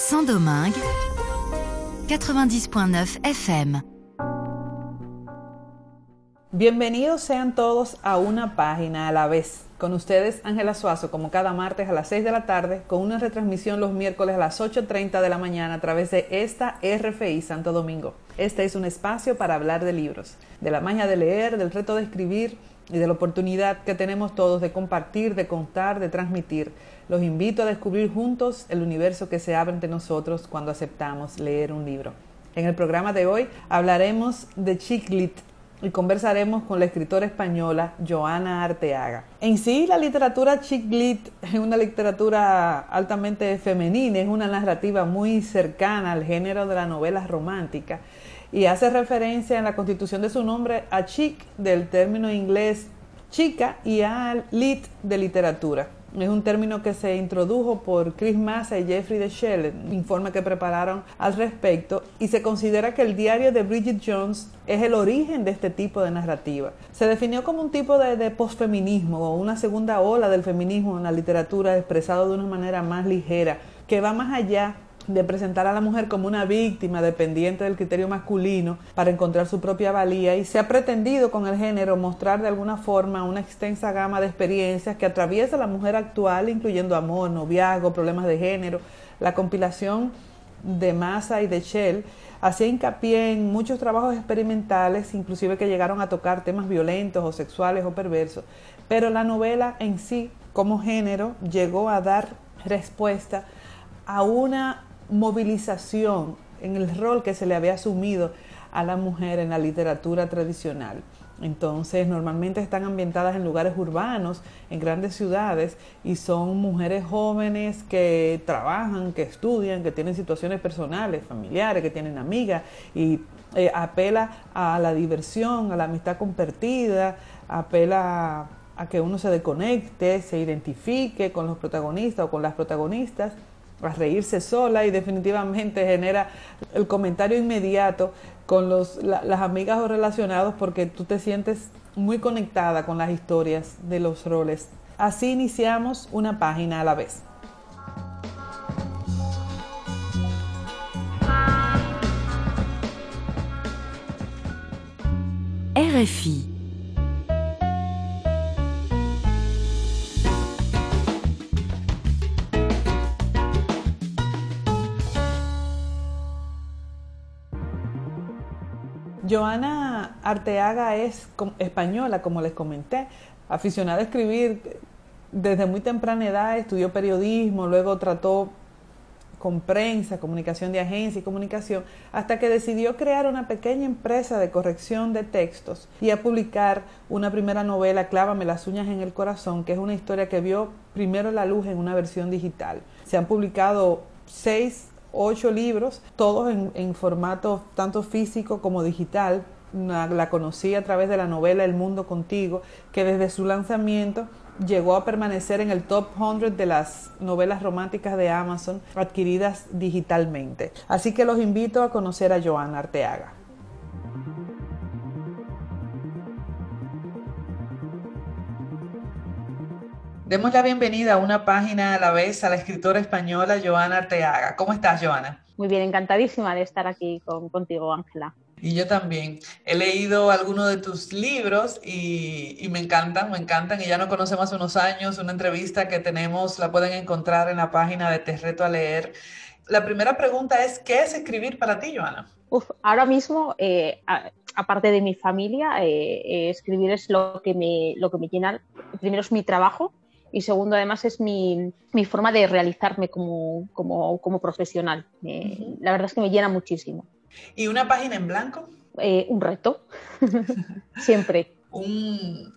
Saint-Domingue, 90.9 FM. Bienvenidos sean todos a una página a la vez. Con ustedes, Ángela Suazo, como cada martes a las 6 de la tarde, con una retransmisión los miércoles a las 8.30 de la mañana a través de esta RFI Santo Domingo. Este es un espacio para hablar de libros, de la magia de leer, del reto de escribir y de la oportunidad que tenemos todos de compartir, de contar, de transmitir. Los invito a descubrir juntos el universo que se abre ante nosotros cuando aceptamos leer un libro. En el programa de hoy hablaremos de Chiclit y conversaremos con la escritora española Joana Arteaga. En sí, la literatura Chiclit es una literatura altamente femenina, es una narrativa muy cercana al género de la novela romántica y hace referencia en la constitución de su nombre a chic del término inglés chica y a lit de literatura. Es un término que se introdujo por Chris Massa y Jeffrey de Shell, informe que prepararon al respecto, y se considera que el diario de Bridget Jones es el origen de este tipo de narrativa. Se definió como un tipo de, de posfeminismo o una segunda ola del feminismo en la literatura expresado de una manera más ligera, que va más allá de presentar a la mujer como una víctima dependiente del criterio masculino para encontrar su propia valía y se ha pretendido con el género mostrar de alguna forma una extensa gama de experiencias que atraviesa la mujer actual, incluyendo amor, noviazgo, problemas de género. La compilación de Massa y de Shell hacía hincapié en muchos trabajos experimentales, inclusive que llegaron a tocar temas violentos o sexuales o perversos, pero la novela en sí, como género, llegó a dar respuesta a una movilización en el rol que se le había asumido a la mujer en la literatura tradicional. Entonces, normalmente están ambientadas en lugares urbanos, en grandes ciudades, y son mujeres jóvenes que trabajan, que estudian, que tienen situaciones personales, familiares, que tienen amigas, y eh, apela a la diversión, a la amistad compartida, apela a que uno se desconecte, se identifique con los protagonistas o con las protagonistas a reírse sola y definitivamente genera el comentario inmediato con los, las amigas o relacionados porque tú te sientes muy conectada con las historias de los roles. Así iniciamos una página a la vez. RFI Joana Arteaga es española, como les comenté, aficionada a escribir desde muy temprana edad, estudió periodismo, luego trató con prensa, comunicación de agencia y comunicación, hasta que decidió crear una pequeña empresa de corrección de textos y a publicar una primera novela, Clávame las uñas en el corazón, que es una historia que vio primero la luz en una versión digital. Se han publicado seis ocho libros, todos en, formato tanto físico como digital. La, conocí a través de la novela El Mundo Contigo, que desde su lanzamiento llegó a permanecer en el top 100 de las novelas románticas de Amazon adquiridas digitalmente. Así que los invito a conocer a Joana Arteaga. Demos la bienvenida a una página a la vez a la escritora española Joana Arteaga. ¿Cómo estás, Joana? Muy bien, encantadísima de estar aquí contigo, Ángela. Y yo también. He leído algunos de tus libros y, me encantan, me encantan. Y ya no conocemos hace unos años una entrevista que tenemos, la pueden encontrar en la página de Te Reto a Leer. La primera pregunta es, ¿qué es escribir para ti, Joana? Uf, ahora mismo, eh, aparte de mi familia, eh, eh, escribir es lo que, me, lo que me llena. Primero es mi trabajo, y segundo, además, es mi, mi forma de realizarme como, como, como profesional. la verdad es que me llena muchísimo. ¿Y una página en blanco? Eh, un reto, siempre. ¿Un,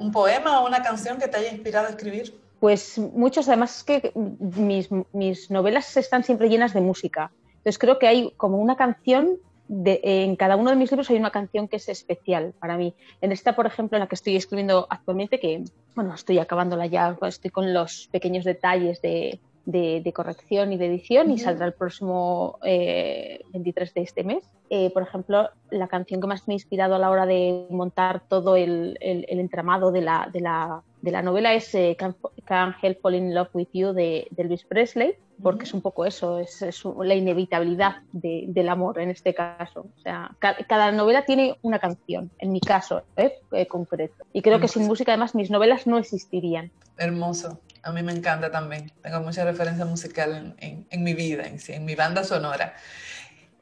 ¿Un, poema o una canción que te haya inspirado a escribir? Pues muchos, además es que mis, mis novelas están siempre llenas de música. Entonces creo que hay como una canción en cada uno de mis libros hay una canción que es especial para mí. En esta, por ejemplo, en la que estoy escribiendo actualmente, que bueno, estoy acabándola ya, pues, estoy con los pequeños detalles de, de, corrección y de edición y saldrá el próximo 23 eh, de este mes. Eh, por ejemplo, la canción que más me ha inspirado a la hora de montar todo el, el, entramado de la, de, la, de la novela es eh, Can't Help Fall in Love with You de, de Elvis Presley, porque es un poco eso, es, la inevitabilidad del amor en este caso. O sea, cada novela tiene una canción, en mi caso ¿eh? Eh, concreto. Y creo que sin música, además, mis novelas no existirían. Hermoso. A mí me encanta también. Tengo mucha referencia musical en, en, mi vida, en, en mi banda sonora.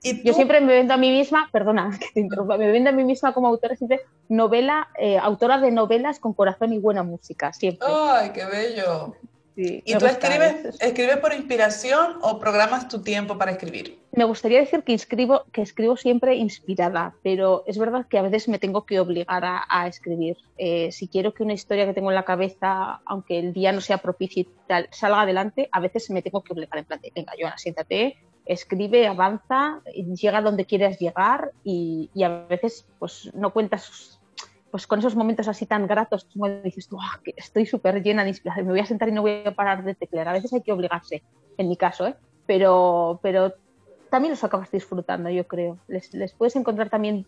Yo siempre me vendo a mí misma, perdona que te interrumpa, me vendo a mí misma como autora siempre novela, eh, autora de novelas con corazón y buena música, siempre. ¡Ay, qué bello! ¿Y tú escribes, escribes por inspiración o programas tu tiempo para escribir? Me gustaría decir que, escribo, que escribo siempre inspirada, pero es verdad que a veces me tengo que obligar a, escribir. Eh, si quiero que una historia que tengo en la cabeza, aunque el día no sea propicio y tal, salga adelante, a veces me tengo que obligar en plan de, venga, Joana, siéntate, escribe, avanza, llega donde quieres llegar y, a veces pues no cuentas pues con esos momentos así tan gratos como dices tú, ah, que estoy súper llena de inspiración, me voy a sentar y no voy a parar de teclear. A veces hay que obligarse, en mi caso, ¿eh? pero, pero también los acabas disfrutando, yo creo. Les, puedes encontrar también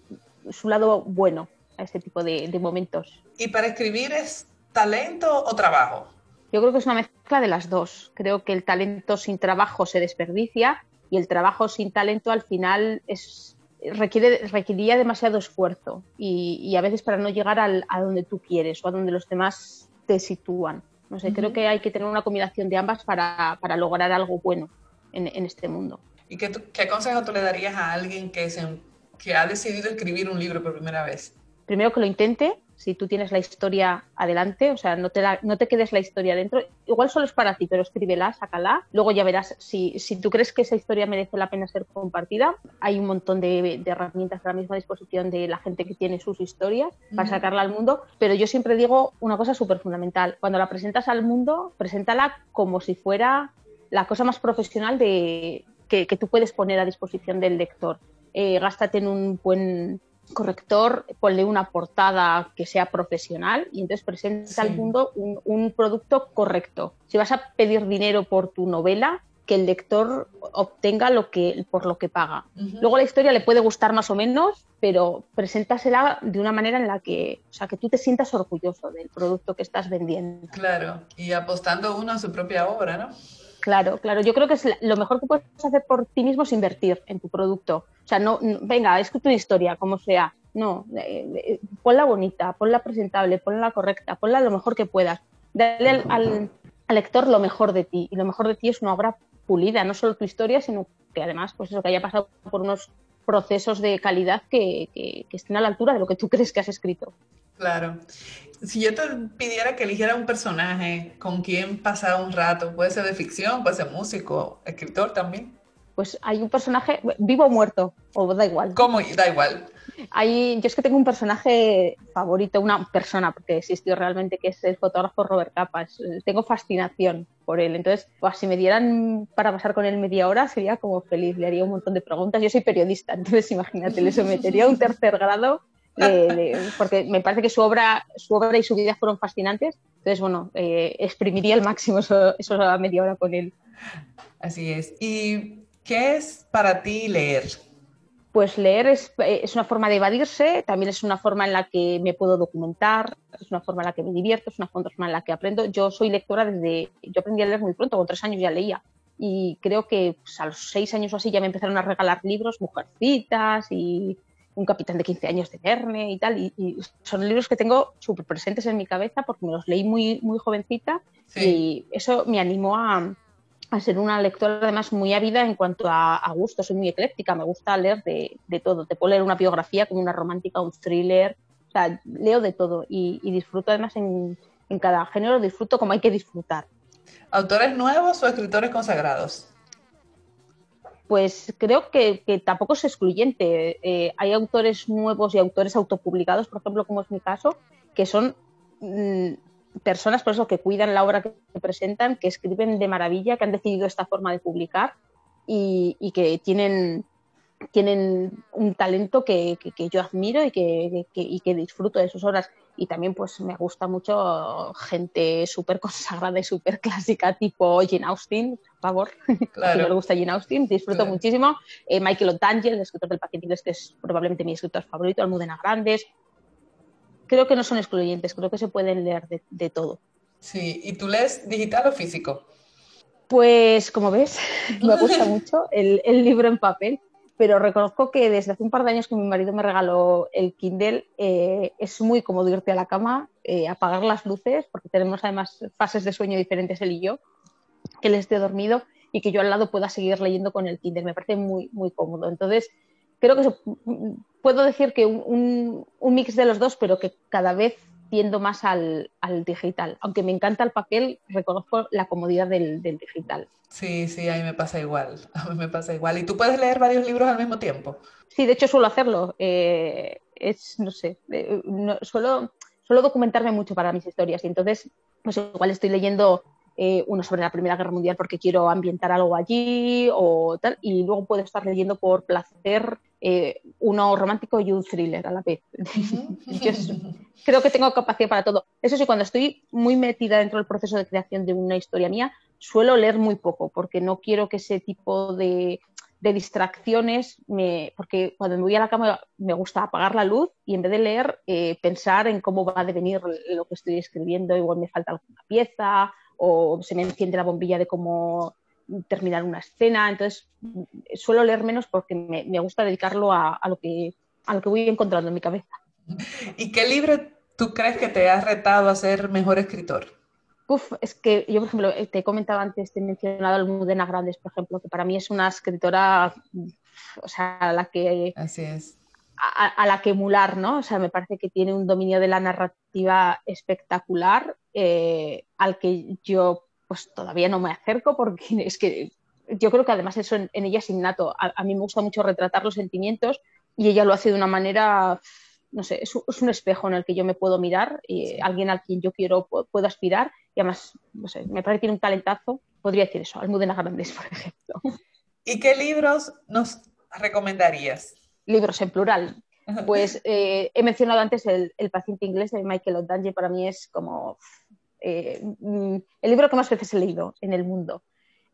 su lado bueno a ese tipo de, de momentos. ¿Y para escribir es talento o trabajo? Yo creo que es una mezcla de las dos. Creo que el talento sin trabajo se desperdicia y el trabajo sin talento al final es, requiere, requeriría demasiado esfuerzo y, a veces para no llegar a donde tú quieres o a donde los demás te sitúan. No sé, creo que hay que tener una combinación de ambas para, lograr algo bueno en, este mundo. ¿Y qué, qué, consejo tú le darías a alguien que, se, que ha decidido escribir un libro por primera vez? Primero que lo intente, si tú tienes la historia adelante, o sea, no te, no te quedes la historia dentro. Igual solo es para ti, pero escríbela, sácala. Luego ya verás si, si tú crees que esa historia merece la pena ser compartida. Hay un montón de, herramientas a la misma disposición de la gente que tiene sus historias para sacarla al mundo. Pero yo siempre digo una cosa súper fundamental. Cuando la presentas al mundo, preséntala como si fuera la cosa más profesional de, que, tú puedes poner a disposición del lector. Eh, gástate en un buen corrector, ponle una portada que sea profesional y entonces presenta al mundo un, producto correcto. Si vas a pedir dinero por tu novela, que el lector obtenga lo que, por lo que paga. Luego la historia le puede gustar más o menos, pero preséntasela de una manera en la que, o sea, que tú te sientas orgulloso del producto que estás vendiendo. Claro, y apostando uno a su propia obra, ¿no? Claro, claro. Yo creo que es lo mejor que puedes hacer por ti mismo es invertir en tu producto. O sea, no, venga, es tu historia, como sea. No, eh, eh, ponla bonita, ponla presentable, ponla correcta, ponla lo mejor que puedas. Dale al, lector lo mejor de ti. Y lo mejor de ti es una obra pulida, no solo tu historia, sino que además, pues eso, que haya pasado por unos procesos de calidad que, que estén a la altura de lo que tú crees que has escrito. Claro. Si yo te pidiera que eligiera un personaje con quien pasar un rato, puede ser de ficción, puede ser músico, escritor también. Pues hay un personaje, vivo o muerto, o da igual. ¿Cómo? Da igual. Hay, yo es que tengo un personaje favorito, una persona, porque existió realmente, que es el fotógrafo Robert Capa. tengo fascinación por él. Entonces, pues, si me dieran para pasar con él media hora, sería como feliz. Le haría un montón de preguntas. Yo soy periodista, entonces imagínate, le sometería a un tercer grado porque me parece que su obra, su obra y su vida fueron fascinantes. Entonces, bueno, eh, exprimiría al máximo eso, eso, a media hora con él. Así es. ¿Y qué es para ti leer? Pues leer es, es, una forma de evadirse, también es una forma en la que me puedo documentar, es una forma en la que me divierto, es una forma en la que aprendo. Yo soy lectora desde, yo aprendí a leer muy pronto, con tres años ya leía. Y creo que pues, a los seis años o así ya me empezaron a regalar libros, mujercitas y un capitán de 15 años de Verne y tal, y, son libros que tengo súper presentes en mi cabeza porque me los leí muy, muy jovencita y eso me animó a, a, ser una lectora además muy ávida en cuanto a, a gusto, soy muy ecléctica, me gusta leer de, de, todo, te puedo leer una biografía como una romántica, un thriller, o sea, leo de todo y, y disfruto además en, en cada género, disfruto como hay que disfrutar. ¿Autores nuevos o escritores consagrados? Pues creo que, tampoco es excluyente. Eh, hay autores nuevos y autores autopublicados, por ejemplo, como es mi caso, que son mm, personas, que cuidan la obra que presentan, que escriben de maravilla, que han decidido esta forma de publicar y, que tienen, tienen un talento que, yo admiro y que, y que disfruto de sus obras y también pues me gusta mucho gente súper consagrada y súper clásica tipo Jane Austen, por favor, claro. si me gusta Jane Austen, disfruto muchísimo. Eh, Michael O'Daniel, el escritor del paquete inglés, que es probablemente mi escritor favorito, Almudena Grandes. creo que no son excluyentes, creo que se pueden leer de, todo. Sí, ¿y tú lees digital o físico? Pues como ves, me gusta mucho el, libro en papel, pero reconozco que desde hace un par de años que mi marido me regaló el Kindle, eh, es muy cómodo irte a la cama, eh, apagar las luces, porque tenemos además fases de sueño diferentes él y yo, que él esté dormido y que yo al lado pueda seguir leyendo con el Kindle. Me parece muy, muy cómodo. Entonces, creo que puedo decir que un, mix de los dos, pero que cada vez tiendo más al, digital. Aunque me encanta el papel, reconozco la comodidad del, digital. Sí, sí, a mí me pasa igual. A mí me pasa igual. ¿Y tú puedes leer varios libros al mismo tiempo? Sí, de hecho suelo hacerlo. Eh, es, no sé, eh, suelo, suelo documentarme mucho para mis historias y entonces, pues igual estoy leyendo eh, uno sobre la Primera Guerra Mundial porque quiero ambientar algo allí o tal, y luego puedo estar leyendo por placer eh, uno romántico y un thriller a la vez. Yo creo que tengo capacidad para todo. Eso sí, cuando estoy muy metida dentro del proceso de creación de una historia mía, suelo leer muy poco porque no quiero que ese tipo de, distracciones, me, porque cuando me voy a la cama me gusta apagar la luz y en vez de leer, eh, pensar en cómo va a devenir lo que estoy escribiendo, igual me falta alguna pieza o se me enciende la bombilla de cómo terminar una escena. Entonces, suelo leer menos porque me, gusta dedicarlo a, lo que, a lo que voy encontrando en mi cabeza. ¿Y qué libro tú crees que te ha retado a ser mejor escritor? Uf, es que yo, por ejemplo, te he comentado antes, te he mencionado a Almudena Grandes, por ejemplo, que para mí es una escritora, o sea, a la que... Así es. A, la que emular, ¿no? O sea, me parece que tiene un dominio de la narrativa espectacular eh, al que yo pues todavía no me acerco porque es que yo creo que además eso en, ella es innato. A, mí me gusta mucho retratar los sentimientos y ella lo hace de una manera, no sé, es, un espejo en el que yo me puedo mirar y alguien al quien yo quiero puedo aspirar y además, no sé, me parece que tiene un talentazo. Podría decir eso, Almudena Grandes, por ejemplo. ¿Y qué libros nos recomendarías? Libros en plural. Pues eh, he mencionado antes el, el, paciente inglés de Michael O'Donnell, para mí es como eh, mm, el libro que más veces he leído en el mundo.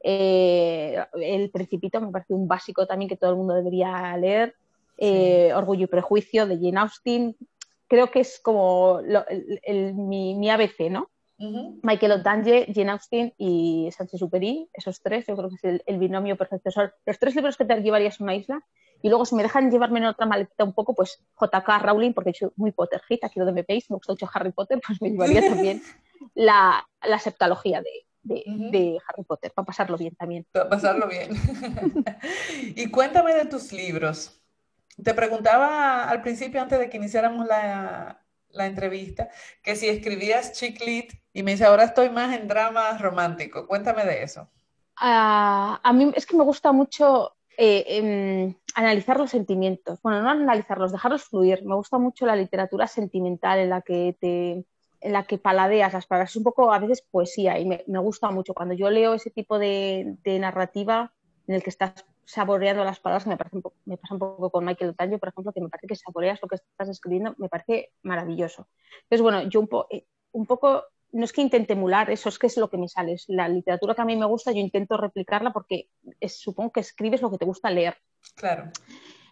Eh, el Principito me parece un básico también que todo el mundo debería leer. Eh, Orgullo y Prejuicio de Jane Austen. Creo que es como mi, ABC, ¿no? Michael O'Donnell, Jane Austen y Sánchez Superi, esos tres, yo creo que es el, binomio perfecto. Son los tres libros que te llevarías a una isla. Y luego, si me dejan llevarme en otra maletita un poco, pues JK Rowling, porque soy muy Potterhead, aquí donde me veis, me gusta mucho Harry Potter, pues me llevaría también la, la septalogía de, Harry Potter, para pasarlo bien también. Para pasarlo bien. y cuéntame de tus libros. Te preguntaba al principio, antes de que iniciáramos la, entrevista, que si escribías chick lit y me dice, ahora estoy más en drama romántico. Cuéntame de eso. Ah, a mí es que me gusta mucho eh, em, analizar los sentimientos. Bueno, no analizarlos, dejarlos fluir. Me gusta mucho la literatura sentimental en la que te en la que paladeas las palabras. Es un poco a veces poesía y me, gusta mucho. Cuando yo leo ese tipo de, narrativa en el que estás saboreando las palabras, me, parece me pasa un poco con Michael Otaño, por ejemplo, que me parece que saboreas lo que estás escribiendo, me parece maravilloso. Entonces, bueno, yo un, eh, un poco, no es que intente emular, eso es que es lo que me sale. Es la literatura que a mí me gusta, yo intento replicarla porque supongo que escribes lo que te gusta leer. Claro.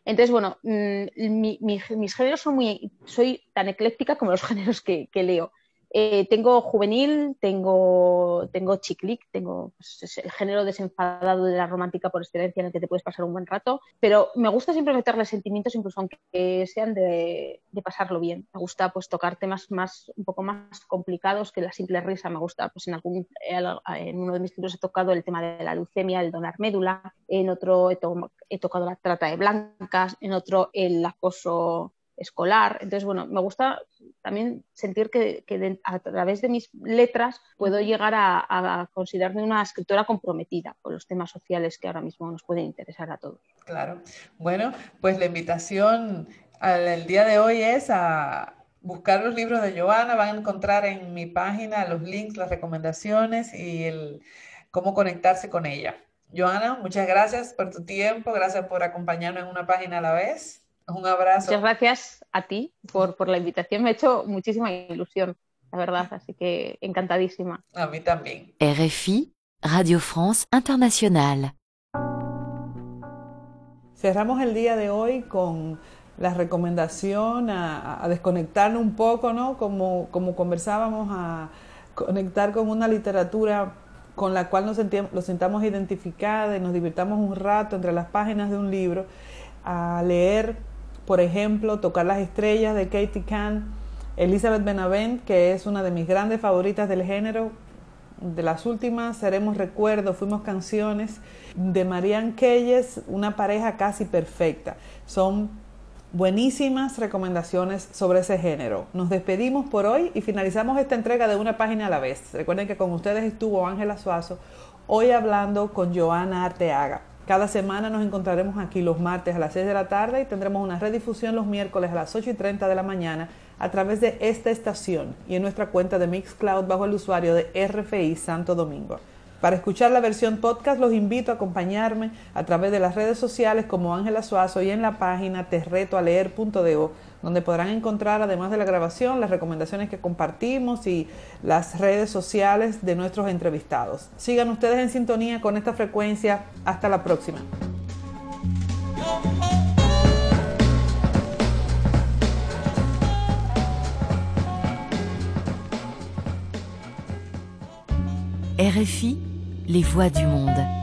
Entonces, bueno, mm, mis géneros son muy, soy tan ecléctica como los géneros que leo. Eh, tengo juvenil, tengo, tengo chiclic, tengo pues, el género desenfadado de la romántica por excelencia en el que te puedes pasar un buen rato, pero me gusta siempre meterle sentimientos, incluso aunque sean de, pasarlo bien. Me gusta pues tocar temas más, un poco más complicados que la simple risa. Me gusta, pues en algún, en uno de mis libros he tocado el tema de la leucemia, el donar médula, en otro he tocado la trata de blancas, en otro el acoso escolar. Entonces, bueno, me gusta también sentir que, a través de mis letras puedo llegar a, considerarme una escritora comprometida con los temas sociales que ahora mismo nos pueden interesar a todos. Claro. Bueno, pues la invitación al día de hoy es a buscar los libros de Joana. Van a encontrar en mi página los links, las recomendaciones y el cómo conectarse con ella. Joana, muchas gracias por tu tiempo, gracias por acompañarnos en una página a la vez. Un abrazo. Muchas gracias a ti por, por la invitación. Me ha hecho muchísima ilusión, la verdad, así que encantadísima. A mí también. RFI, Radio France Internacional. Cerramos el día de hoy con la recomendación a, desconectarnos un poco, ¿no? Como, como conversábamos, a conectar con una literatura con la cual nos, sentimos, nos sintamos identificados y nos divirtamos un rato entre las páginas de un libro, a leer, por ejemplo, Tocar las Estrellas de Katie Kahn, Elizabeth Benavent, que es una de mis grandes favoritas del género, de las últimas, Seremos Recuerdos, Fuimos Canciones, de Marianne Keyes, una pareja casi perfecta. Son buenísimas recomendaciones sobre ese género. Nos despedimos por hoy y finalizamos esta entrega de una página a la vez. Recuerden que con ustedes estuvo Ángela Suazo, hoy hablando con Joana Arteaga. Cada semana nos encontraremos aquí los martes a las 6 de la tarde y tendremos una redifusión los miércoles a las 8 y 30 de la mañana a través de esta estación y en nuestra cuenta de Mixcloud bajo el usuario de RFI Santo Domingo. Para escuchar la versión podcast los invito a acompañarme a través de las redes sociales como Ángela Suazo y en la página terretoaleer.do donde podrán encontrar además de la grabación las recomendaciones que compartimos y las redes sociales de nuestros entrevistados. Sigan ustedes en sintonía con esta frecuencia. Hasta la próxima. RFI, les voix du monde.